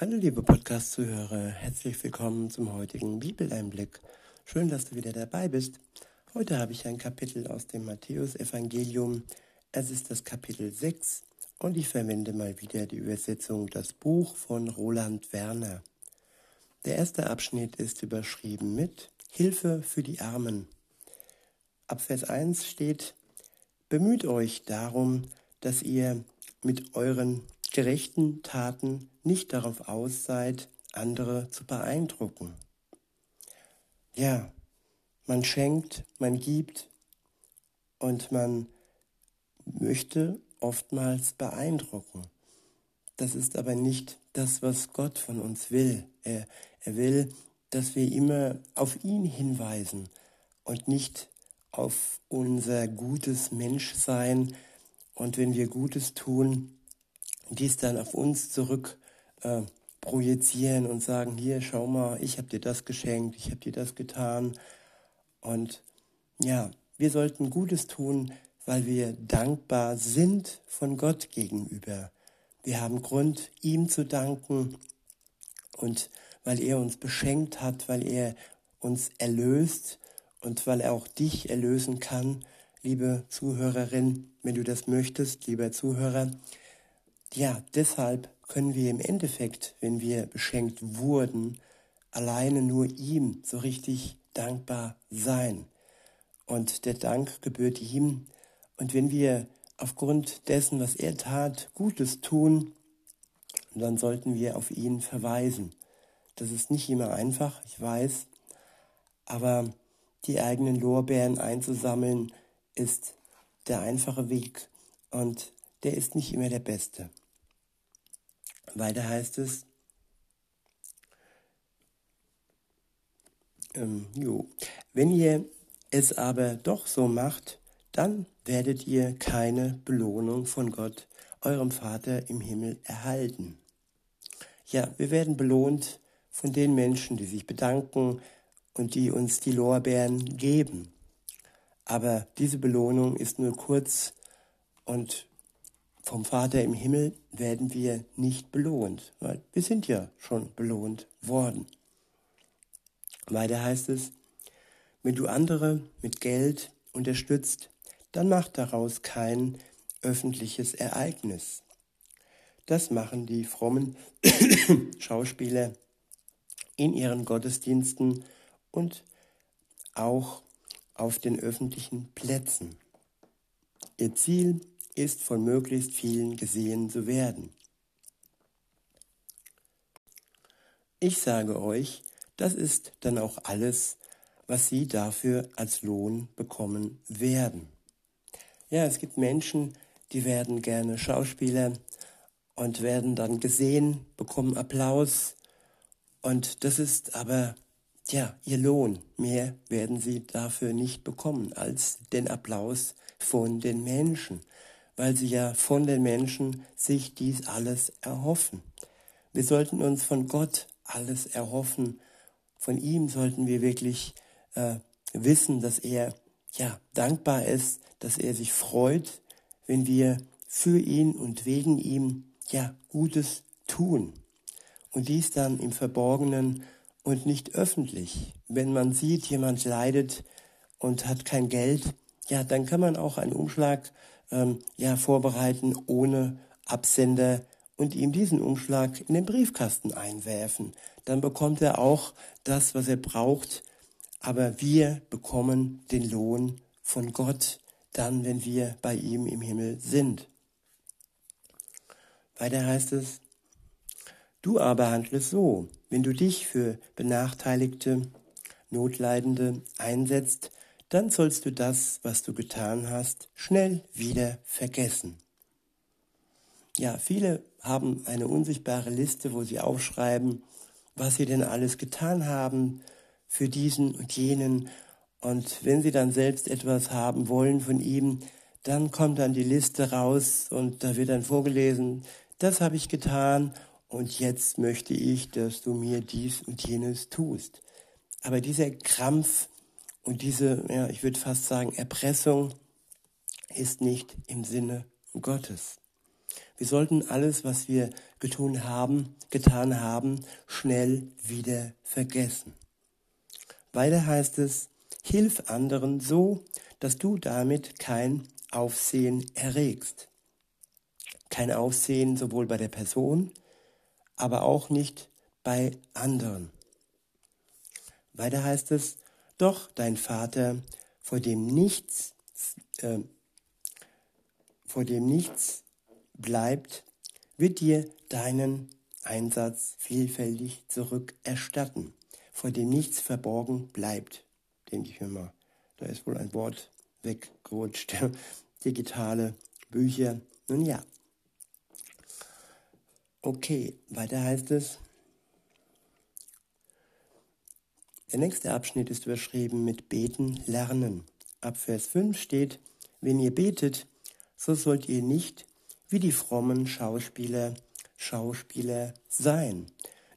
Hallo liebe Podcast-Zuhörer, herzlich willkommen zum heutigen Bibeleinblick. Schön, dass du wieder dabei bist. Heute habe ich ein Kapitel aus dem Matthäusevangelium. Es ist das Kapitel 6 und ich verwende mal wieder die Übersetzung Das Buch von Roland Werner. Der erste Abschnitt ist überschrieben mit Hilfe für die Armen. Ab Vers 1 steht, Bemüht euch darum, dass ihr mit euren gerechten Taten nicht darauf aus seid, andere zu beeindrucken. Ja, man schenkt, man gibt und man möchte oftmals beeindrucken. Das ist aber nicht das, was Gott von uns will. Er, er will, dass wir immer auf ihn hinweisen und nicht auf unser gutes Menschsein. Und wenn wir Gutes tun, dies dann auf uns zurück äh, projizieren und sagen, hier, schau mal, ich habe dir das geschenkt, ich habe dir das getan. Und ja, wir sollten Gutes tun, weil wir dankbar sind von Gott gegenüber. Wir haben Grund, ihm zu danken und weil er uns beschenkt hat, weil er uns erlöst und weil er auch dich erlösen kann, liebe Zuhörerin, wenn du das möchtest, lieber Zuhörer, ja, deshalb können wir im Endeffekt, wenn wir beschenkt wurden, alleine nur ihm so richtig dankbar sein. Und der Dank gebührt ihm. Und wenn wir aufgrund dessen, was er tat, Gutes tun, dann sollten wir auf ihn verweisen. Das ist nicht immer einfach, ich weiß, aber die eigenen Lorbeeren einzusammeln ist der einfache Weg und der ist nicht immer der beste. Weiter heißt es, ähm, jo, wenn ihr es aber doch so macht, dann werdet ihr keine Belohnung von Gott, eurem Vater im Himmel, erhalten. Ja, wir werden belohnt von den Menschen, die sich bedanken und die uns die Lorbeeren geben. Aber diese Belohnung ist nur kurz und vom Vater im Himmel werden wir nicht belohnt, weil wir sind ja schon belohnt worden. Weiter heißt es, wenn du andere mit Geld unterstützt, dann mach daraus kein öffentliches Ereignis. Das machen die frommen Schauspieler in ihren Gottesdiensten und auch auf den öffentlichen Plätzen. Ihr Ziel ist von möglichst vielen gesehen zu werden. Ich sage euch, das ist dann auch alles, was sie dafür als Lohn bekommen werden. Ja, es gibt Menschen, die werden gerne Schauspieler und werden dann gesehen, bekommen Applaus und das ist aber ja ihr Lohn. Mehr werden sie dafür nicht bekommen als den Applaus von den Menschen weil sie ja von den Menschen sich dies alles erhoffen. Wir sollten uns von Gott alles erhoffen. Von ihm sollten wir wirklich äh, wissen, dass er ja dankbar ist, dass er sich freut, wenn wir für ihn und wegen ihm ja Gutes tun. Und dies dann im Verborgenen und nicht öffentlich. Wenn man sieht, jemand leidet und hat kein Geld, ja, dann kann man auch einen Umschlag ähm, ja, vorbereiten ohne Absender und ihm diesen Umschlag in den Briefkasten einwerfen. Dann bekommt er auch das, was er braucht, aber wir bekommen den Lohn von Gott dann, wenn wir bei ihm im Himmel sind. Weiter heißt es, du aber handelst so, wenn du dich für Benachteiligte, Notleidende einsetzt, dann sollst du das, was du getan hast, schnell wieder vergessen. Ja, viele haben eine unsichtbare Liste, wo sie aufschreiben, was sie denn alles getan haben für diesen und jenen. Und wenn sie dann selbst etwas haben wollen von ihm, dann kommt dann die Liste raus und da wird dann vorgelesen, das habe ich getan und jetzt möchte ich, dass du mir dies und jenes tust. Aber dieser Krampf, und diese, ja, ich würde fast sagen, Erpressung ist nicht im Sinne Gottes. Wir sollten alles, was wir getun haben, getan haben, schnell wieder vergessen. Weiter heißt es, hilf anderen so, dass du damit kein Aufsehen erregst. Kein Aufsehen sowohl bei der Person, aber auch nicht bei anderen. Weiter heißt es, doch dein Vater, vor dem nichts, äh, vor dem nichts bleibt, wird dir deinen Einsatz vielfältig zurückerstatten, vor dem nichts verborgen bleibt, denke ich mir. Da ist wohl ein Wort weggerutscht. Digitale Bücher. Nun ja. Okay, weiter heißt es. Der nächste Abschnitt ist überschrieben mit Beten lernen. Ab Vers 5 steht, wenn ihr betet, so sollt ihr nicht wie die frommen Schauspieler Schauspieler sein.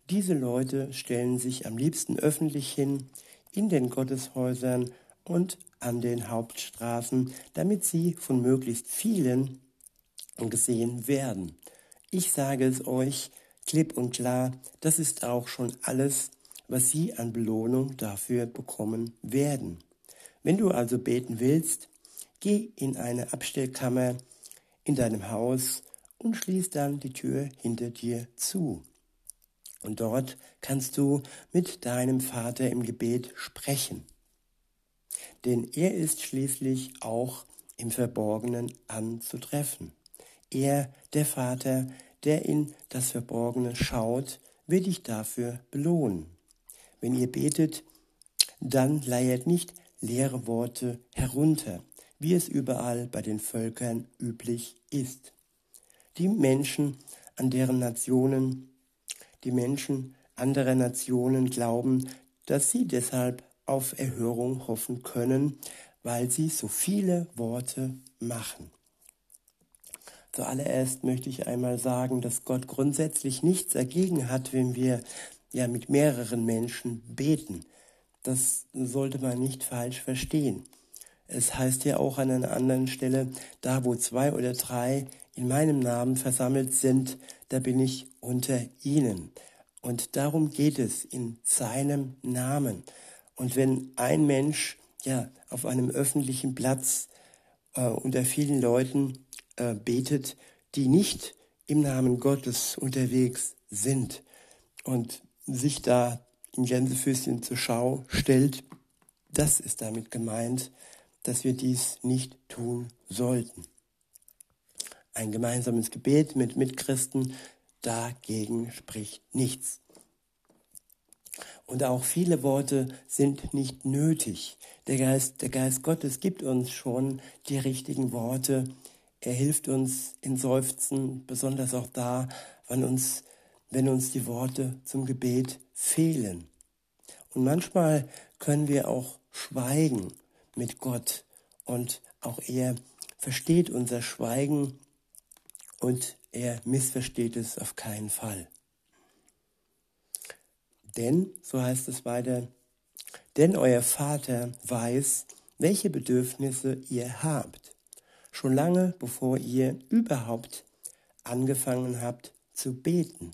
Diese Leute stellen sich am liebsten öffentlich hin in den Gotteshäusern und an den Hauptstraßen, damit sie von möglichst vielen gesehen werden. Ich sage es euch klipp und klar, das ist auch schon alles, was sie an Belohnung dafür bekommen werden. Wenn du also beten willst, geh in eine Abstellkammer in deinem Haus und schließ dann die Tür hinter dir zu. Und dort kannst du mit deinem Vater im Gebet sprechen. Denn er ist schließlich auch im Verborgenen anzutreffen. Er, der Vater, der in das Verborgene schaut, wird dich dafür belohnen. Wenn ihr betet, dann leiert nicht leere Worte herunter, wie es überall bei den Völkern üblich ist. Die Menschen, an deren Nationen, die Menschen anderer Nationen glauben, dass sie deshalb auf Erhörung hoffen können, weil sie so viele Worte machen. Zuallererst möchte ich einmal sagen, dass Gott grundsätzlich nichts dagegen hat, wenn wir ja mit mehreren Menschen beten. Das sollte man nicht falsch verstehen. Es heißt ja auch an einer anderen Stelle, da wo zwei oder drei in meinem Namen versammelt sind, da bin ich unter ihnen. Und darum geht es in seinem Namen. Und wenn ein Mensch ja auf einem öffentlichen Platz äh, unter vielen Leuten äh, betet, die nicht im Namen Gottes unterwegs sind und sich da in Gänsefüßchen zur Schau stellt, das ist damit gemeint, dass wir dies nicht tun sollten. Ein gemeinsames Gebet mit Mitchristen, dagegen spricht nichts. Und auch viele Worte sind nicht nötig. Der Geist, der Geist Gottes gibt uns schon die richtigen Worte. Er hilft uns in Seufzen, besonders auch da, wann uns wenn uns die Worte zum Gebet fehlen. Und manchmal können wir auch schweigen mit Gott und auch er versteht unser Schweigen und er missversteht es auf keinen Fall. Denn, so heißt es weiter, denn euer Vater weiß, welche Bedürfnisse ihr habt, schon lange bevor ihr überhaupt angefangen habt zu beten.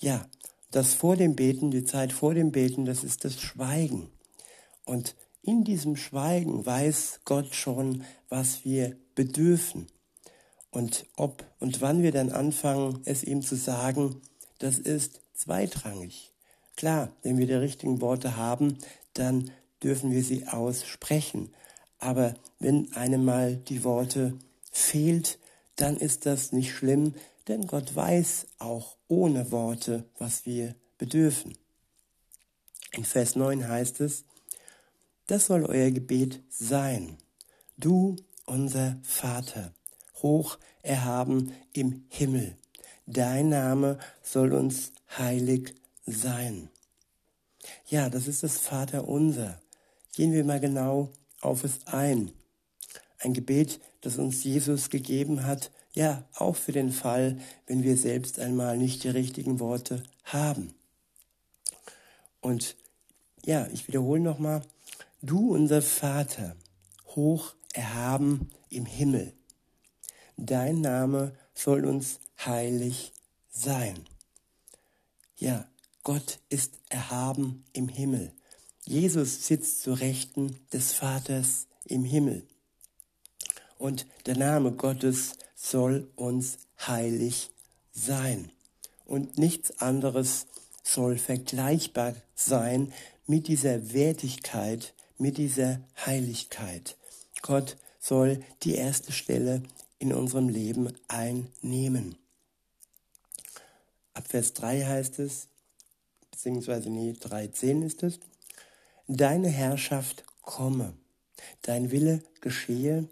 Ja, das vor dem Beten, die Zeit vor dem Beten, das ist das Schweigen. Und in diesem Schweigen weiß Gott schon, was wir bedürfen. Und ob und wann wir dann anfangen, es ihm zu sagen, das ist zweitrangig. Klar, wenn wir die richtigen Worte haben, dann dürfen wir sie aussprechen. Aber wenn einem mal die Worte fehlt, dann ist das nicht schlimm, denn Gott weiß auch ohne Worte, was wir bedürfen. In Vers 9 heißt es, das soll euer Gebet sein. Du, unser Vater, hoch erhaben im Himmel, dein Name soll uns heilig sein. Ja, das ist das Vater unser. Gehen wir mal genau auf es ein. Ein Gebet, das uns Jesus gegeben hat, ja, auch für den Fall, wenn wir selbst einmal nicht die richtigen Worte haben. Und ja, ich wiederhole nochmal, du unser Vater, hoch erhaben im Himmel, dein Name soll uns heilig sein. Ja, Gott ist erhaben im Himmel. Jesus sitzt zu Rechten des Vaters im Himmel. Und der Name Gottes soll uns heilig sein. Und nichts anderes soll vergleichbar sein mit dieser Wertigkeit, mit dieser Heiligkeit. Gott soll die erste Stelle in unserem Leben einnehmen. Ab Vers 3 heißt es, beziehungsweise nee, 13 ist es, Deine Herrschaft komme, dein Wille geschehe,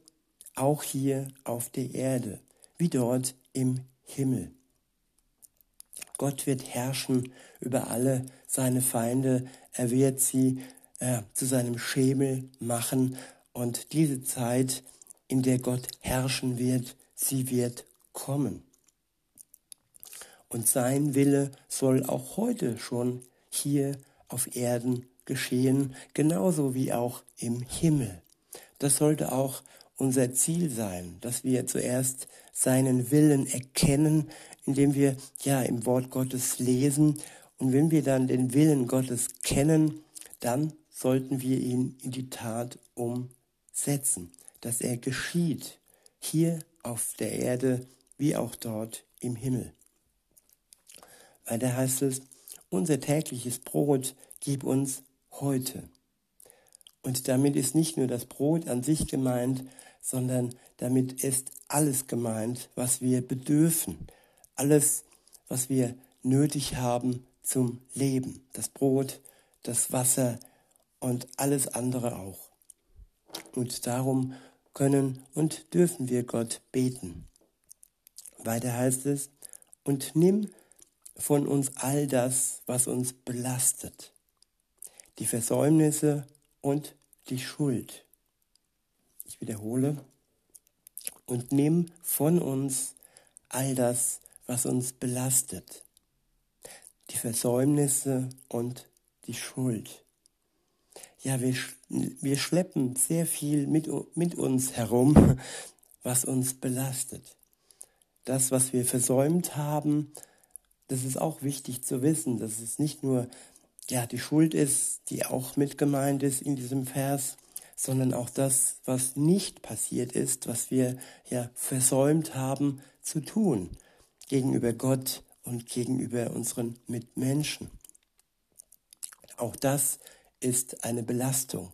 auch hier auf der Erde, wie dort im Himmel. Gott wird herrschen über alle seine Feinde, er wird sie äh, zu seinem Schemel machen und diese Zeit, in der Gott herrschen wird, sie wird kommen. Und sein Wille soll auch heute schon hier auf Erden geschehen, genauso wie auch im Himmel. Das sollte auch unser Ziel sein, dass wir zuerst seinen Willen erkennen, indem wir ja im Wort Gottes lesen. Und wenn wir dann den Willen Gottes kennen, dann sollten wir ihn in die Tat umsetzen, dass er geschieht, hier auf der Erde wie auch dort im Himmel. Weil da heißt es, unser tägliches Brot gib uns heute. Und damit ist nicht nur das Brot an sich gemeint, sondern damit ist alles gemeint, was wir bedürfen, alles, was wir nötig haben zum Leben, das Brot, das Wasser und alles andere auch. Und darum können und dürfen wir Gott beten. Weiter heißt es, und nimm von uns all das, was uns belastet, die Versäumnisse und die Schuld ich wiederhole, und nimm von uns all das, was uns belastet, die Versäumnisse und die Schuld. Ja, wir, wir schleppen sehr viel mit, mit uns herum, was uns belastet. Das, was wir versäumt haben, das ist auch wichtig zu wissen, dass es nicht nur ja, die Schuld ist, die auch mit gemeint ist in diesem Vers, sondern auch das, was nicht passiert ist, was wir ja versäumt haben zu tun gegenüber Gott und gegenüber unseren Mitmenschen. Auch das ist eine Belastung,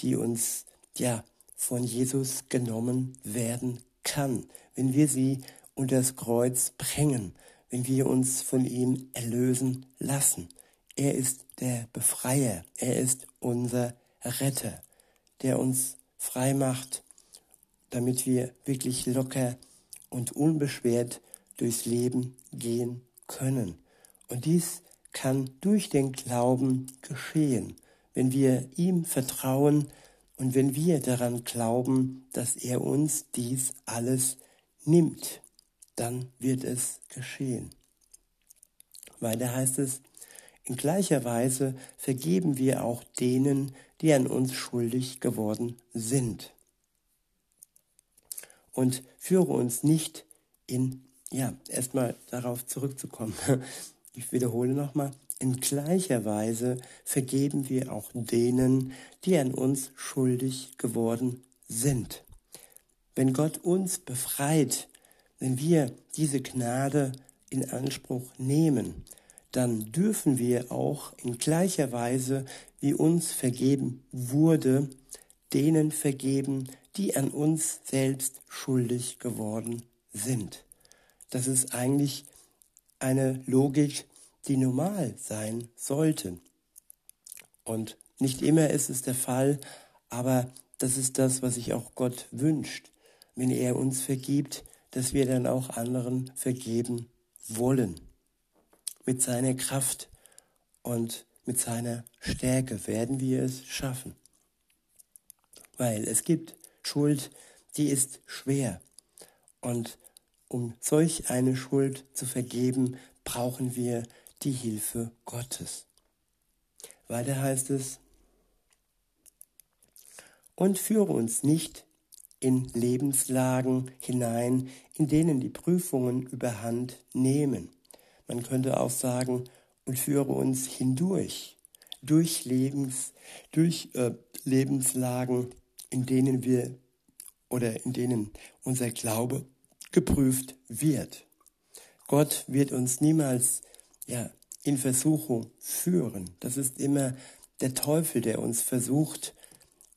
die uns ja von Jesus genommen werden kann, wenn wir sie unter das Kreuz bringen, wenn wir uns von ihm erlösen lassen. Er ist der Befreier, er ist unser Retter der uns frei macht, damit wir wirklich locker und unbeschwert durchs Leben gehen können. Und dies kann durch den Glauben geschehen, wenn wir ihm vertrauen und wenn wir daran glauben, dass er uns dies alles nimmt, dann wird es geschehen. Weiter heißt es, in gleicher Weise vergeben wir auch denen, die an uns schuldig geworden sind. Und führe uns nicht in, ja, erstmal darauf zurückzukommen. Ich wiederhole nochmal, in gleicher Weise vergeben wir auch denen, die an uns schuldig geworden sind. Wenn Gott uns befreit, wenn wir diese Gnade in Anspruch nehmen, dann dürfen wir auch in gleicher Weise, wie uns vergeben wurde, denen vergeben, die an uns selbst schuldig geworden sind. Das ist eigentlich eine Logik, die normal sein sollte. Und nicht immer ist es der Fall, aber das ist das, was sich auch Gott wünscht, wenn er uns vergibt, dass wir dann auch anderen vergeben wollen mit seiner Kraft und mit seiner Stärke werden wir es schaffen. Weil es gibt Schuld, die ist schwer. Und um solch eine Schuld zu vergeben, brauchen wir die Hilfe Gottes. Weiter heißt es, und führe uns nicht in Lebenslagen hinein, in denen die Prüfungen überhand nehmen. Man könnte auch sagen, und führe uns hindurch, durch Lebens, durch äh, Lebenslagen, in denen wir oder in denen unser Glaube geprüft wird. Gott wird uns niemals ja, in Versuchung führen. Das ist immer der Teufel, der uns versucht.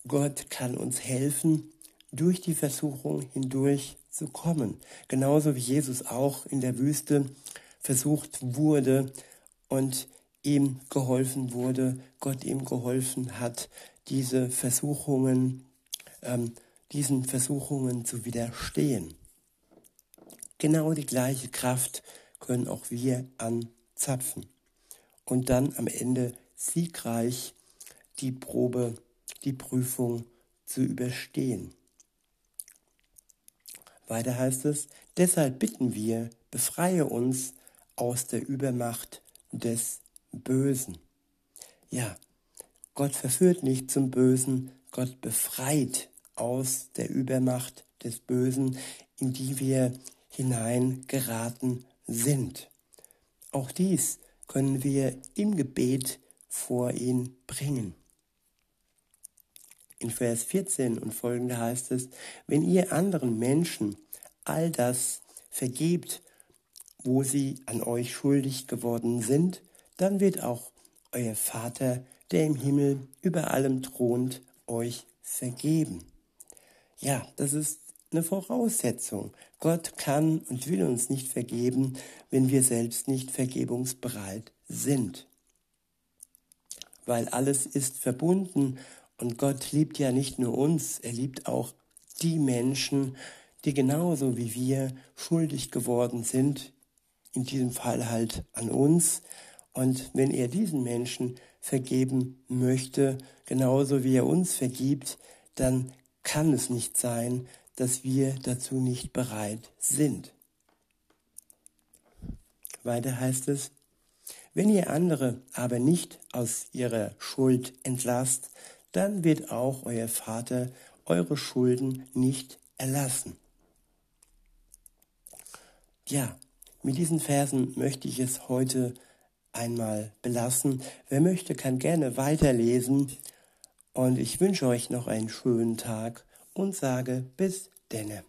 Gott kann uns helfen, durch die Versuchung hindurch zu kommen. Genauso wie Jesus auch in der Wüste versucht wurde und ihm geholfen wurde, Gott ihm geholfen hat, diese Versuchungen, ähm, diesen Versuchungen zu widerstehen. Genau die gleiche Kraft können auch wir anzapfen und dann am Ende siegreich die Probe, die Prüfung zu überstehen. Weiter heißt es, deshalb bitten wir, befreie uns aus der Übermacht des Bösen. Ja, Gott verführt nicht zum Bösen, Gott befreit aus der Übermacht des Bösen, in die wir hineingeraten sind. Auch dies können wir im Gebet vor ihn bringen. In Vers 14 und folgende heißt es, wenn ihr anderen Menschen all das vergebt, wo sie an euch schuldig geworden sind, dann wird auch euer Vater, der im Himmel über allem thront, euch vergeben. Ja, das ist eine Voraussetzung. Gott kann und will uns nicht vergeben, wenn wir selbst nicht vergebungsbereit sind. Weil alles ist verbunden und Gott liebt ja nicht nur uns, er liebt auch die Menschen, die genauso wie wir schuldig geworden sind, in diesem Fall halt an uns. Und wenn er diesen Menschen vergeben möchte, genauso wie er uns vergibt, dann kann es nicht sein, dass wir dazu nicht bereit sind. Weiter heißt es, wenn ihr andere aber nicht aus ihrer Schuld entlasst, dann wird auch euer Vater eure Schulden nicht erlassen. Ja, mit diesen Versen möchte ich es heute einmal belassen. Wer möchte, kann gerne weiterlesen. Und ich wünsche euch noch einen schönen Tag und sage bis denne.